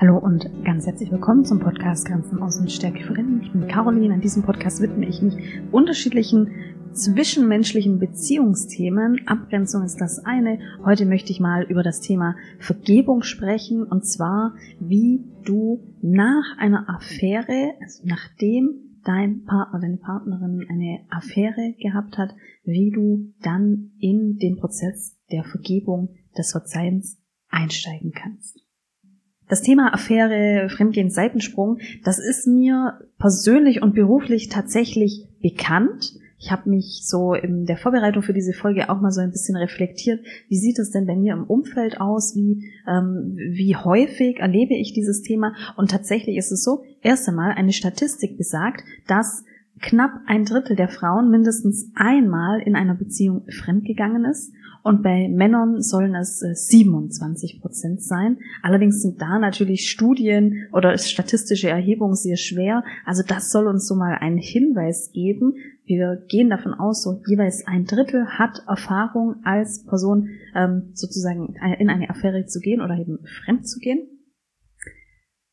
Hallo und ganz herzlich willkommen zum Podcast Grenzen aus und Stärke für Innen. Ich bin Caroline. An diesem Podcast widme ich mich unterschiedlichen zwischenmenschlichen Beziehungsthemen. Abgrenzung ist das eine. Heute möchte ich mal über das Thema Vergebung sprechen und zwar, wie du nach einer Affäre, also nachdem dein Partner, deine Partnerin eine Affäre gehabt hat, wie du dann in den Prozess der Vergebung, des Verzeihens einsteigen kannst. Das Thema Affäre, Fremdgehen, Seitensprung, das ist mir persönlich und beruflich tatsächlich bekannt. Ich habe mich so in der Vorbereitung für diese Folge auch mal so ein bisschen reflektiert. Wie sieht es denn bei mir im Umfeld aus? Wie, ähm, wie häufig erlebe ich dieses Thema? Und tatsächlich ist es so, erst einmal eine Statistik besagt, dass knapp ein Drittel der Frauen mindestens einmal in einer Beziehung fremdgegangen ist und bei Männern sollen es 27 äh, Prozent sein. Allerdings sind da natürlich Studien oder statistische Erhebungen sehr schwer. Also das soll uns so mal einen Hinweis geben. Wir gehen davon aus, so jeweils ein Drittel hat Erfahrung als Person ähm, sozusagen in eine Affäre zu gehen oder eben fremd zu gehen.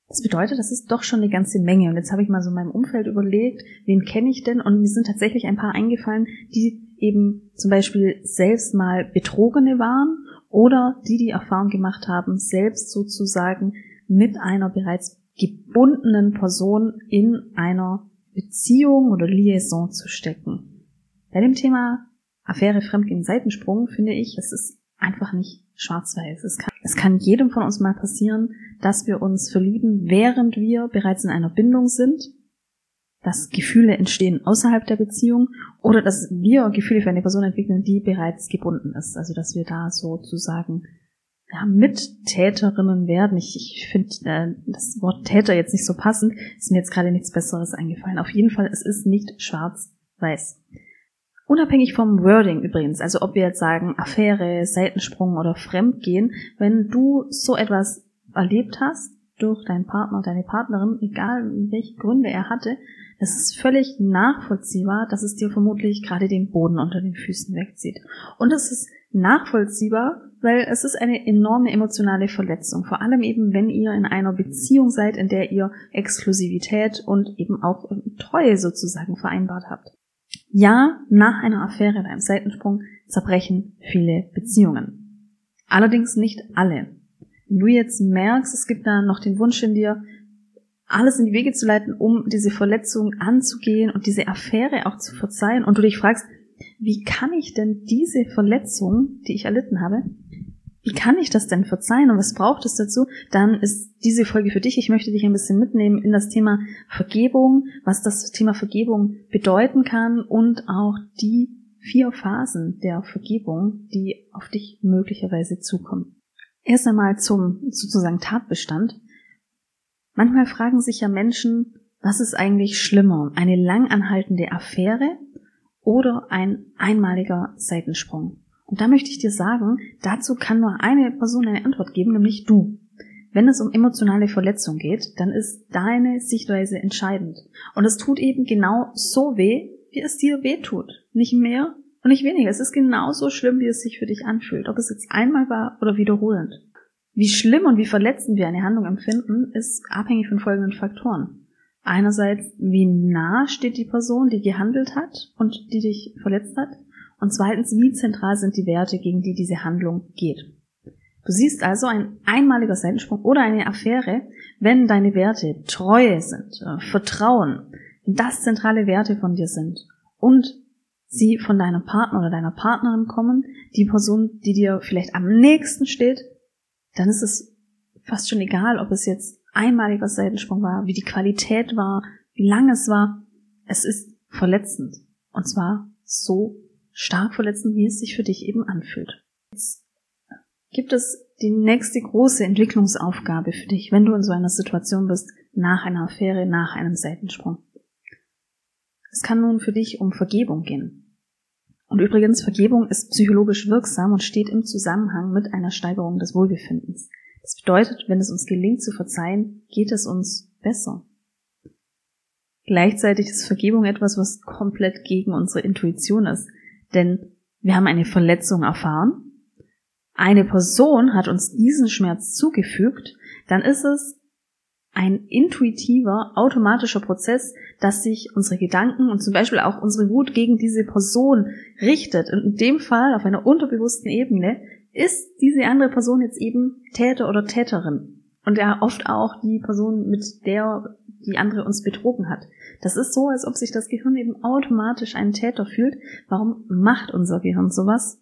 Das bedeutet, das ist doch schon eine ganze Menge. Und jetzt habe ich mal so in meinem Umfeld überlegt, wen kenne ich denn? Und mir sind tatsächlich ein paar eingefallen, die eben zum Beispiel selbst mal Betrogene waren oder die die Erfahrung gemacht haben, selbst sozusagen mit einer bereits gebundenen Person in einer Beziehung oder Liaison zu stecken. Bei dem Thema Affäre Fremdgehen Seitensprung finde ich, es ist einfach nicht schwarz-weiß. Es kann, es kann jedem von uns mal passieren, dass wir uns verlieben, während wir bereits in einer Bindung sind, dass Gefühle entstehen außerhalb der Beziehung oder dass wir Gefühle für eine Person entwickeln, die bereits gebunden ist. Also dass wir da sozusagen ja, Mittäterinnen werden. Ich, ich finde äh, das Wort Täter jetzt nicht so passend, ist mir jetzt gerade nichts Besseres eingefallen. Auf jeden Fall, es ist nicht schwarz-weiß. Unabhängig vom Wording übrigens, also ob wir jetzt sagen Affäre, Seitensprung oder Fremdgehen, wenn du so etwas erlebt hast durch deinen Partner, deine Partnerin, egal welche Gründe er hatte, es ist völlig nachvollziehbar, dass es dir vermutlich gerade den Boden unter den Füßen wegzieht. Und es ist nachvollziehbar, weil es ist eine enorme emotionale Verletzung. Vor allem eben, wenn ihr in einer Beziehung seid, in der ihr Exklusivität und eben auch Treue sozusagen vereinbart habt. Ja, nach einer Affäre oder einem Seitensprung zerbrechen viele Beziehungen. Allerdings nicht alle. Du jetzt merkst, es gibt da noch den Wunsch in dir, alles in die Wege zu leiten, um diese Verletzung anzugehen und diese Affäre auch zu verzeihen und du dich fragst, wie kann ich denn diese Verletzung, die ich erlitten habe, wie kann ich das denn verzeihen und was braucht es dazu? Dann ist diese Folge für dich. Ich möchte dich ein bisschen mitnehmen in das Thema Vergebung, was das Thema Vergebung bedeuten kann und auch die vier Phasen der Vergebung, die auf dich möglicherweise zukommen. Erst einmal zum sozusagen Tatbestand. Manchmal fragen sich ja Menschen, was ist eigentlich schlimmer? Eine langanhaltende Affäre oder ein einmaliger Seitensprung? Und da möchte ich dir sagen, dazu kann nur eine Person eine Antwort geben, nämlich du. Wenn es um emotionale Verletzung geht, dann ist deine Sichtweise entscheidend. Und es tut eben genau so weh, wie es dir weh tut. Nicht mehr und nicht weniger. Es ist genauso schlimm, wie es sich für dich anfühlt. Ob es jetzt einmal war oder wiederholend. Wie schlimm und wie verletzend wir eine Handlung empfinden, ist abhängig von folgenden Faktoren. Einerseits, wie nah steht die Person, die gehandelt hat und die dich verletzt hat. Und zweitens, wie zentral sind die Werte, gegen die diese Handlung geht. Du siehst also ein einmaliger Seitensprung oder eine Affäre, wenn deine Werte Treue sind, äh, Vertrauen, das zentrale Werte von dir sind und sie von deinem Partner oder deiner Partnerin kommen, die Person, die dir vielleicht am nächsten steht, dann ist es fast schon egal, ob es jetzt einmaliger Seitensprung war, wie die Qualität war, wie lang es war. Es ist verletzend. Und zwar so stark verletzend, wie es sich für dich eben anfühlt. Jetzt gibt es die nächste große Entwicklungsaufgabe für dich, wenn du in so einer Situation bist, nach einer Affäre, nach einem Seitensprung. Es kann nun für dich um Vergebung gehen. Und übrigens, Vergebung ist psychologisch wirksam und steht im Zusammenhang mit einer Steigerung des Wohlbefindens. Das bedeutet, wenn es uns gelingt zu verzeihen, geht es uns besser. Gleichzeitig ist Vergebung etwas, was komplett gegen unsere Intuition ist. Denn wir haben eine Verletzung erfahren, eine Person hat uns diesen Schmerz zugefügt, dann ist es ein intuitiver, automatischer Prozess, dass sich unsere Gedanken und zum Beispiel auch unsere Wut gegen diese Person richtet. Und in dem Fall auf einer unterbewussten Ebene ist diese andere Person jetzt eben Täter oder Täterin. Und ja oft auch die Person, mit der die andere uns betrogen hat. Das ist so, als ob sich das Gehirn eben automatisch einen Täter fühlt. Warum macht unser Gehirn sowas?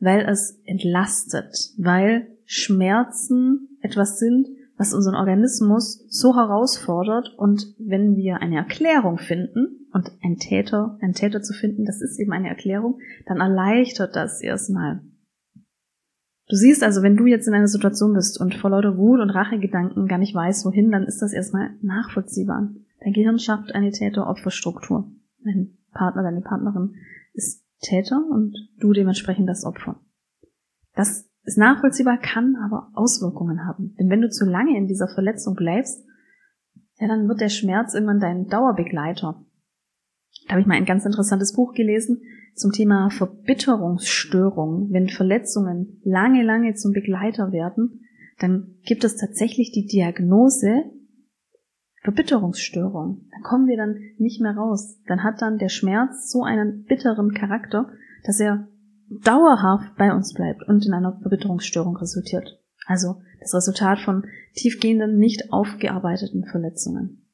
Weil es entlastet, weil Schmerzen etwas sind, was unseren Organismus so herausfordert und wenn wir eine Erklärung finden und ein Täter, ein Täter zu finden, das ist eben eine Erklärung, dann erleichtert das erstmal. Du siehst also, wenn du jetzt in einer Situation bist und vor lauter Wut und Rachegedanken gar nicht weißt, wohin, dann ist das erstmal nachvollziehbar. Dein Gehirn schafft eine Täter-Opfer-Struktur. Dein Partner, deine Partnerin ist Täter und du dementsprechend das Opfer. Das ist nachvollziehbar, kann aber Auswirkungen haben. Denn wenn du zu lange in dieser Verletzung bleibst, ja, dann wird der Schmerz irgendwann dein Dauerbegleiter. Da habe ich mal ein ganz interessantes Buch gelesen zum Thema Verbitterungsstörung. Wenn Verletzungen lange, lange zum Begleiter werden, dann gibt es tatsächlich die Diagnose Verbitterungsstörung. Da kommen wir dann nicht mehr raus. Dann hat dann der Schmerz so einen bitteren Charakter, dass er dauerhaft bei uns bleibt und in einer Verbitterungsstörung resultiert. Also das Resultat von tiefgehenden, nicht aufgearbeiteten Verletzungen.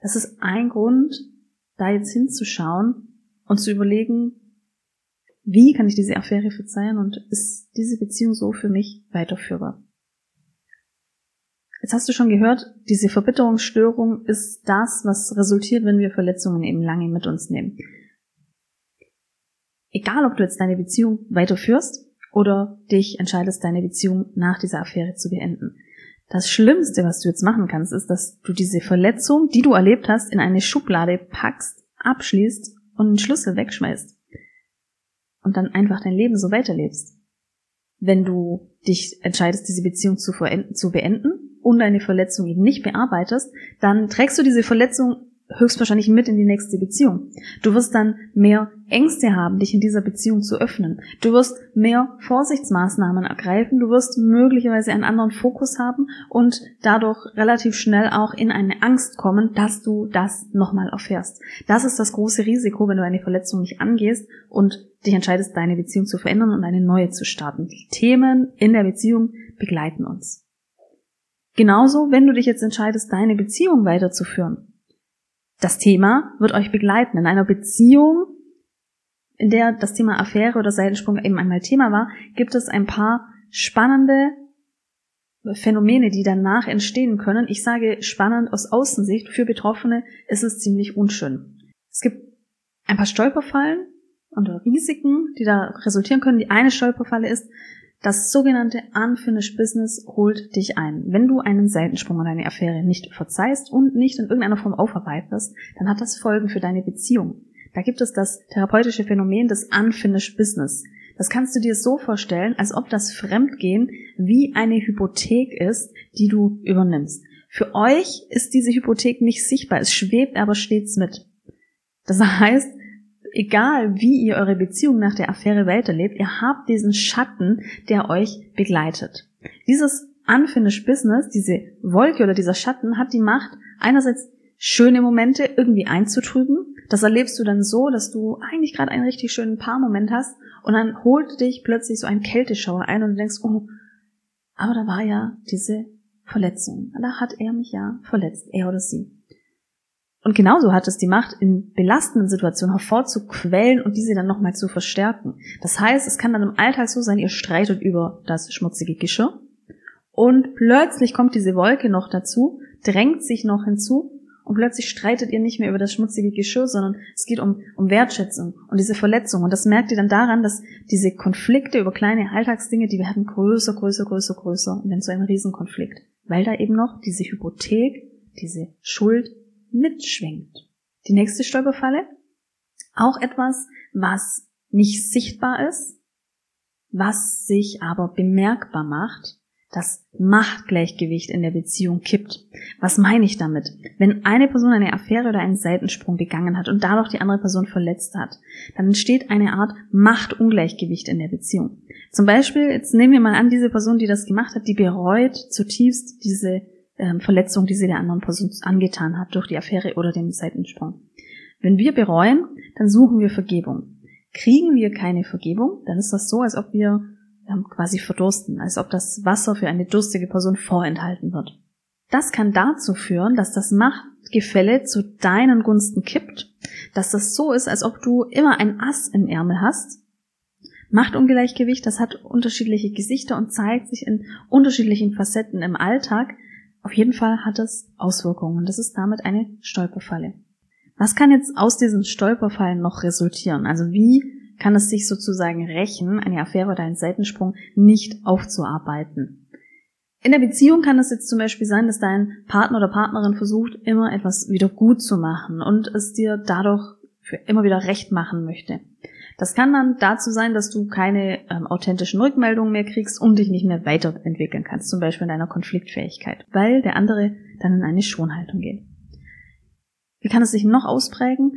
Das ist ein Grund, da jetzt hinzuschauen und zu überlegen, wie kann ich diese Affäre verzeihen und ist diese Beziehung so für mich weiterführbar? Jetzt hast du schon gehört, diese Verbitterungsstörung ist das, was resultiert, wenn wir Verletzungen eben lange mit uns nehmen. Egal, ob du jetzt deine Beziehung weiterführst oder dich entscheidest, deine Beziehung nach dieser Affäre zu beenden. Das Schlimmste, was du jetzt machen kannst, ist, dass du diese Verletzung, die du erlebt hast, in eine Schublade packst, abschließt und einen Schlüssel wegschmeißt. Und dann einfach dein Leben so weiterlebst. Wenn du dich entscheidest, diese Beziehung zu, zu beenden und deine Verletzung eben nicht bearbeitest, dann trägst du diese Verletzung höchstwahrscheinlich mit in die nächste Beziehung. Du wirst dann mehr Ängste haben, dich in dieser Beziehung zu öffnen. Du wirst mehr Vorsichtsmaßnahmen ergreifen. Du wirst möglicherweise einen anderen Fokus haben und dadurch relativ schnell auch in eine Angst kommen, dass du das nochmal erfährst. Das ist das große Risiko, wenn du eine Verletzung nicht angehst und dich entscheidest, deine Beziehung zu verändern und eine neue zu starten. Die Themen in der Beziehung begleiten uns. Genauso, wenn du dich jetzt entscheidest, deine Beziehung weiterzuführen das Thema wird euch begleiten. In einer Beziehung, in der das Thema Affäre oder Seitensprung eben einmal Thema war, gibt es ein paar spannende Phänomene, die danach entstehen können. Ich sage spannend aus Außensicht. Für Betroffene ist es ziemlich unschön. Es gibt ein paar Stolperfallen und Risiken, die da resultieren können. Die eine Stolperfalle ist, das sogenannte Unfinished Business holt dich ein. Wenn du einen Seitensprung oder eine Affäre nicht verzeihst und nicht in irgendeiner Form aufarbeitest, dann hat das Folgen für deine Beziehung. Da gibt es das therapeutische Phänomen des Unfinished Business. Das kannst du dir so vorstellen, als ob das Fremdgehen wie eine Hypothek ist, die du übernimmst. Für euch ist diese Hypothek nicht sichtbar, es schwebt aber stets mit. Das heißt, egal wie ihr eure Beziehung nach der Affäre weiterlebt, ihr habt diesen Schatten, der euch begleitet. Dieses unfinished Business, diese Wolke oder dieser Schatten hat die Macht, einerseits schöne Momente irgendwie einzutrüben. Das erlebst du dann so, dass du eigentlich gerade einen richtig schönen Paarmoment hast und dann holt dich plötzlich so ein Kälteschauer ein und du denkst, oh, aber da war ja diese Verletzung. Da hat er mich ja verletzt, er oder sie. Und genauso hat es die Macht, in belastenden Situationen hervorzuquellen und diese dann nochmal zu verstärken. Das heißt, es kann dann im Alltag so sein, ihr streitet über das schmutzige Geschirr und plötzlich kommt diese Wolke noch dazu, drängt sich noch hinzu und plötzlich streitet ihr nicht mehr über das schmutzige Geschirr, sondern es geht um, um Wertschätzung und diese Verletzung. Und das merkt ihr dann daran, dass diese Konflikte über kleine Alltagsdinge, die werden größer, größer, größer, größer und dann zu einem Riesenkonflikt. Weil da eben noch diese Hypothek, diese Schuld mitschwingt. Die nächste Stolperfalle, auch etwas, was nicht sichtbar ist, was sich aber bemerkbar macht, das Machtgleichgewicht in der Beziehung kippt. Was meine ich damit? Wenn eine Person eine Affäre oder einen Seitensprung begangen hat und dadurch die andere Person verletzt hat, dann entsteht eine Art Machtungleichgewicht in der Beziehung. Zum Beispiel, jetzt nehmen wir mal an, diese Person, die das gemacht hat, die bereut zutiefst diese ähm, Verletzung, die sie der anderen Person angetan hat durch die Affäre oder den Seitensprung. Wenn wir bereuen, dann suchen wir Vergebung. Kriegen wir keine Vergebung, dann ist das so, als ob wir ähm, quasi verdursten, als ob das Wasser für eine durstige Person vorenthalten wird. Das kann dazu führen, dass das Machtgefälle zu deinen Gunsten kippt, dass das so ist, als ob du immer ein Ass im Ärmel hast. Machtungleichgewicht, das hat unterschiedliche Gesichter und zeigt sich in unterschiedlichen Facetten im Alltag. Auf jeden Fall hat es Auswirkungen. Das ist damit eine Stolperfalle. Was kann jetzt aus diesen Stolperfallen noch resultieren? Also wie kann es sich sozusagen rächen, eine Affäre oder einen Seitensprung nicht aufzuarbeiten? In der Beziehung kann es jetzt zum Beispiel sein, dass dein Partner oder Partnerin versucht, immer etwas wieder gut zu machen und es dir dadurch für immer wieder recht machen möchte. Das kann dann dazu sein, dass du keine ähm, authentischen Rückmeldungen mehr kriegst und dich nicht mehr weiterentwickeln kannst, zum Beispiel in deiner Konfliktfähigkeit, weil der andere dann in eine Schonhaltung geht. Wie kann es sich noch ausprägen?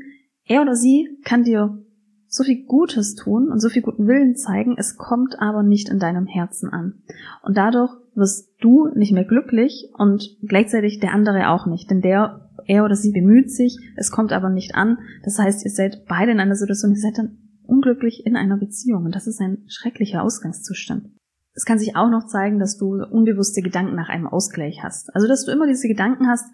Er oder sie kann dir so viel Gutes tun und so viel guten Willen zeigen, es kommt aber nicht in deinem Herzen an. Und dadurch wirst du nicht mehr glücklich und gleichzeitig der andere auch nicht, denn der, er oder sie bemüht sich, es kommt aber nicht an. Das heißt, ihr seid beide in einer Situation, ihr seid dann unglücklich in einer Beziehung und das ist ein schrecklicher Ausgangszustand. Es kann sich auch noch zeigen, dass du unbewusste Gedanken nach einem Ausgleich hast. Also, dass du immer diese Gedanken hast,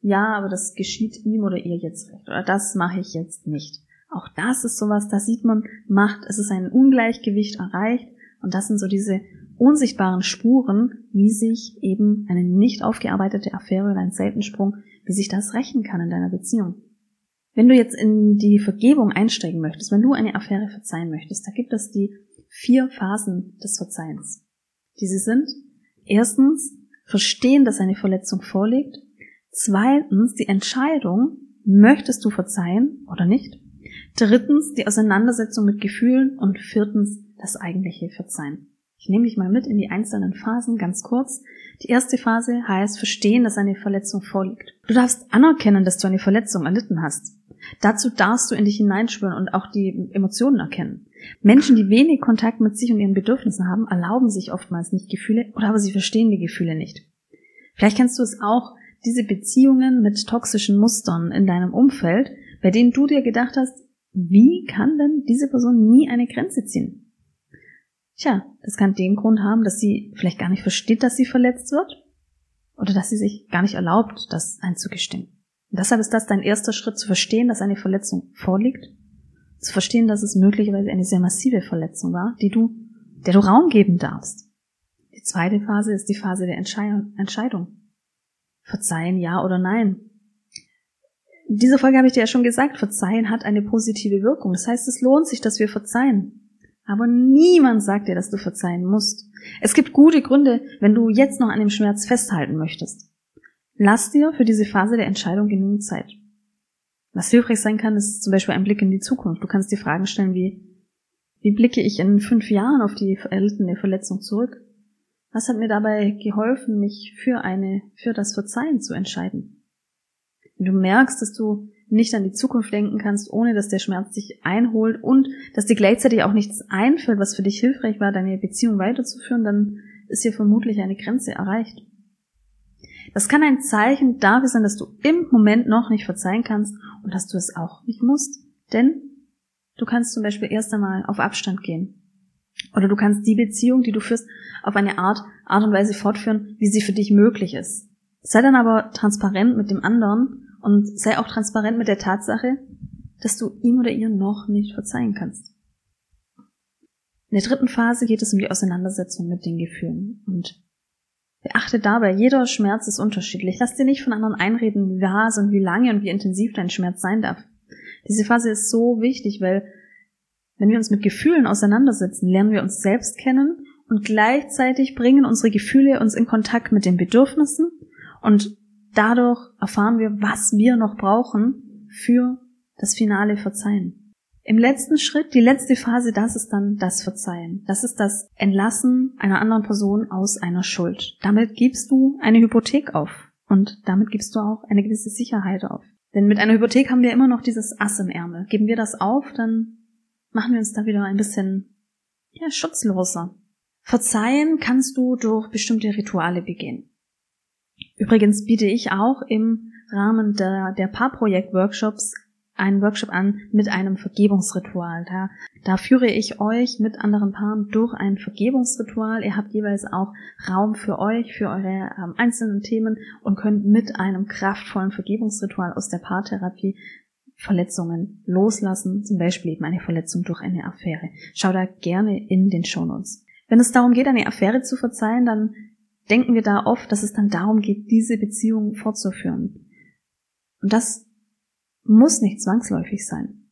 ja, aber das geschieht ihm oder ihr jetzt recht oder das mache ich jetzt nicht. Auch das ist sowas, da sieht man, macht, es ist ein Ungleichgewicht erreicht und das sind so diese unsichtbaren Spuren, wie sich eben eine nicht aufgearbeitete Affäre oder ein Seitensprung, wie sich das rächen kann in deiner Beziehung. Wenn du jetzt in die Vergebung einsteigen möchtest, wenn du eine Affäre verzeihen möchtest, da gibt es die vier Phasen des Verzeihens. Diese sind erstens verstehen, dass eine Verletzung vorliegt, zweitens die Entscheidung, möchtest du verzeihen oder nicht, drittens die Auseinandersetzung mit Gefühlen und viertens das eigentliche Verzeihen. Ich nehme dich mal mit in die einzelnen Phasen ganz kurz. Die erste Phase heißt verstehen, dass eine Verletzung vorliegt. Du darfst anerkennen, dass du eine Verletzung erlitten hast. Dazu darfst du in dich hineinspüren und auch die Emotionen erkennen. Menschen, die wenig Kontakt mit sich und ihren Bedürfnissen haben, erlauben sich oftmals nicht Gefühle oder aber sie verstehen die Gefühle nicht. Vielleicht kennst du es auch, diese Beziehungen mit toxischen Mustern in deinem Umfeld, bei denen du dir gedacht hast, wie kann denn diese Person nie eine Grenze ziehen? Tja, das kann den Grund haben, dass sie vielleicht gar nicht versteht, dass sie verletzt wird oder dass sie sich gar nicht erlaubt, das einzugestehen. Und deshalb ist das dein erster Schritt, zu verstehen, dass eine Verletzung vorliegt, zu verstehen, dass es möglicherweise eine sehr massive Verletzung war, die du, der du Raum geben darfst. Die zweite Phase ist die Phase der Entscheidung. Verzeihen, ja oder nein. In dieser Folge habe ich dir ja schon gesagt, Verzeihen hat eine positive Wirkung. Das heißt, es lohnt sich, dass wir verzeihen. Aber niemand sagt dir, dass du verzeihen musst. Es gibt gute Gründe, wenn du jetzt noch an dem Schmerz festhalten möchtest. Lass dir für diese Phase der Entscheidung genügend Zeit. Was hilfreich sein kann, ist zum Beispiel ein Blick in die Zukunft. Du kannst dir Fragen stellen wie, wie blicke ich in fünf Jahren auf die erlittene Verletzung zurück? Was hat mir dabei geholfen, mich für eine, für das Verzeihen zu entscheiden? Wenn du merkst, dass du nicht an die Zukunft denken kannst, ohne dass der Schmerz dich einholt und dass dir gleichzeitig auch nichts einfällt, was für dich hilfreich war, deine Beziehung weiterzuführen, dann ist hier vermutlich eine Grenze erreicht. Das kann ein Zeichen dafür sein, dass du im Moment noch nicht verzeihen kannst und dass du es auch nicht musst. Denn du kannst zum Beispiel erst einmal auf Abstand gehen. Oder du kannst die Beziehung, die du führst, auf eine Art, Art und Weise fortführen, wie sie für dich möglich ist. Sei dann aber transparent mit dem anderen und sei auch transparent mit der Tatsache, dass du ihm oder ihr noch nicht verzeihen kannst. In der dritten Phase geht es um die Auseinandersetzung mit den Gefühlen. Und Beachte dabei, jeder Schmerz ist unterschiedlich. Lass dir nicht von anderen einreden, wie was und wie lange und wie intensiv dein Schmerz sein darf. Diese Phase ist so wichtig, weil wenn wir uns mit Gefühlen auseinandersetzen, lernen wir uns selbst kennen und gleichzeitig bringen unsere Gefühle uns in Kontakt mit den Bedürfnissen und dadurch erfahren wir, was wir noch brauchen für das finale Verzeihen. Im letzten Schritt, die letzte Phase, das ist dann das Verzeihen. Das ist das Entlassen einer anderen Person aus einer Schuld. Damit gibst du eine Hypothek auf. Und damit gibst du auch eine gewisse Sicherheit auf. Denn mit einer Hypothek haben wir immer noch dieses Ass im Ärmel. Geben wir das auf, dann machen wir uns da wieder ein bisschen, ja, schutzloser. Verzeihen kannst du durch bestimmte Rituale begehen. Übrigens biete ich auch im Rahmen der, der Paarprojekt-Workshops einen Workshop an mit einem Vergebungsritual. Da, da führe ich euch mit anderen Paaren durch ein Vergebungsritual. Ihr habt jeweils auch Raum für euch, für eure ähm, einzelnen Themen und könnt mit einem kraftvollen Vergebungsritual aus der Paartherapie Verletzungen loslassen, zum Beispiel eben eine Verletzung durch eine Affäre. Schau da gerne in den Shownotes. Wenn es darum geht, eine Affäre zu verzeihen, dann denken wir da oft, dass es dann darum geht, diese Beziehung fortzuführen. Und das muss nicht zwangsläufig sein.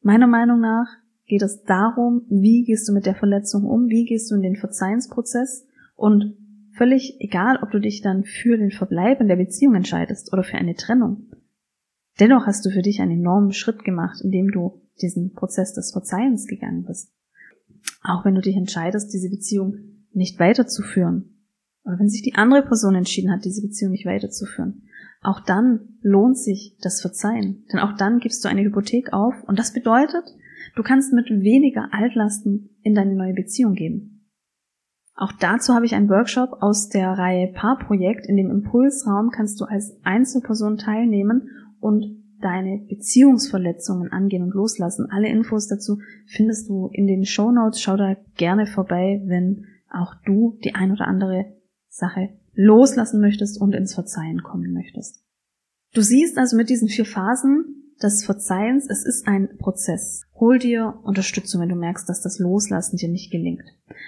Meiner Meinung nach geht es darum, wie gehst du mit der Verletzung um, wie gehst du in den Verzeihensprozess und völlig egal, ob du dich dann für den Verbleib in der Beziehung entscheidest oder für eine Trennung. Dennoch hast du für dich einen enormen Schritt gemacht, indem du diesen Prozess des Verzeihens gegangen bist. Auch wenn du dich entscheidest, diese Beziehung nicht weiterzuführen, oder wenn sich die andere Person entschieden hat, diese Beziehung nicht weiterzuführen, auch dann lohnt sich das Verzeihen. Denn auch dann gibst du eine Hypothek auf und das bedeutet, du kannst mit weniger Altlasten in deine neue Beziehung gehen. Auch dazu habe ich einen Workshop aus der Reihe Paarprojekt. In dem Impulsraum kannst du als Einzelperson teilnehmen und deine Beziehungsverletzungen angehen und loslassen. Alle Infos dazu findest du in den Show Notes. Schau da gerne vorbei, wenn auch du die ein oder andere Sache loslassen möchtest und ins Verzeihen kommen möchtest. Du siehst also mit diesen vier Phasen des Verzeihens, es ist ein Prozess. Hol dir Unterstützung, wenn du merkst, dass das Loslassen dir nicht gelingt.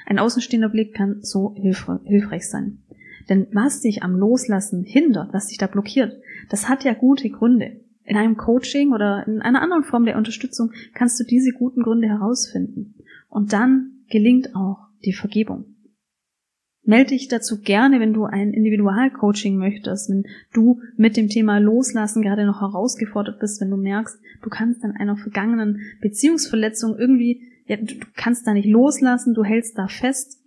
Ein außenstehender Blick kann so hilfreich sein. Denn was dich am Loslassen hindert, was dich da blockiert, das hat ja gute Gründe. In einem Coaching oder in einer anderen Form der Unterstützung kannst du diese guten Gründe herausfinden. Und dann gelingt auch die Vergebung. Melde dich dazu gerne, wenn du ein Individualcoaching möchtest, wenn du mit dem Thema Loslassen gerade noch herausgefordert bist, wenn du merkst, du kannst an einer vergangenen Beziehungsverletzung irgendwie, ja, du kannst da nicht loslassen, du hältst da fest,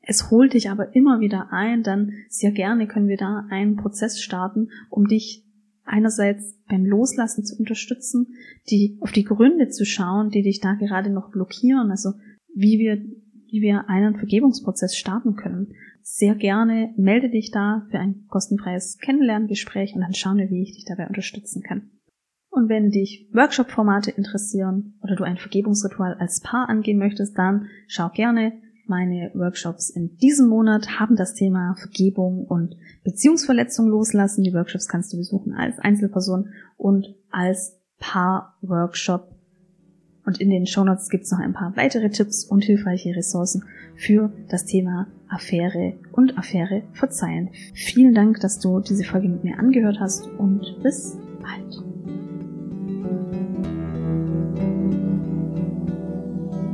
es holt dich aber immer wieder ein, dann sehr gerne können wir da einen Prozess starten, um dich einerseits beim Loslassen zu unterstützen, die auf die Gründe zu schauen, die dich da gerade noch blockieren, also wie wir wie wir einen Vergebungsprozess starten können. Sehr gerne melde dich da für ein kostenfreies Kennenlerngespräch und dann schauen wir, wie ich dich dabei unterstützen kann. Und wenn dich Workshop-Formate interessieren oder du ein Vergebungsritual als Paar angehen möchtest, dann schau gerne. Meine Workshops in diesem Monat haben das Thema Vergebung und Beziehungsverletzung loslassen. Die Workshops kannst du besuchen als Einzelperson und als Paar-Workshop und in den Shownotes gibt es noch ein paar weitere Tipps und hilfreiche Ressourcen für das Thema Affäre und Affäre verzeihen. Vielen Dank, dass du diese Folge mit mir angehört hast und bis bald.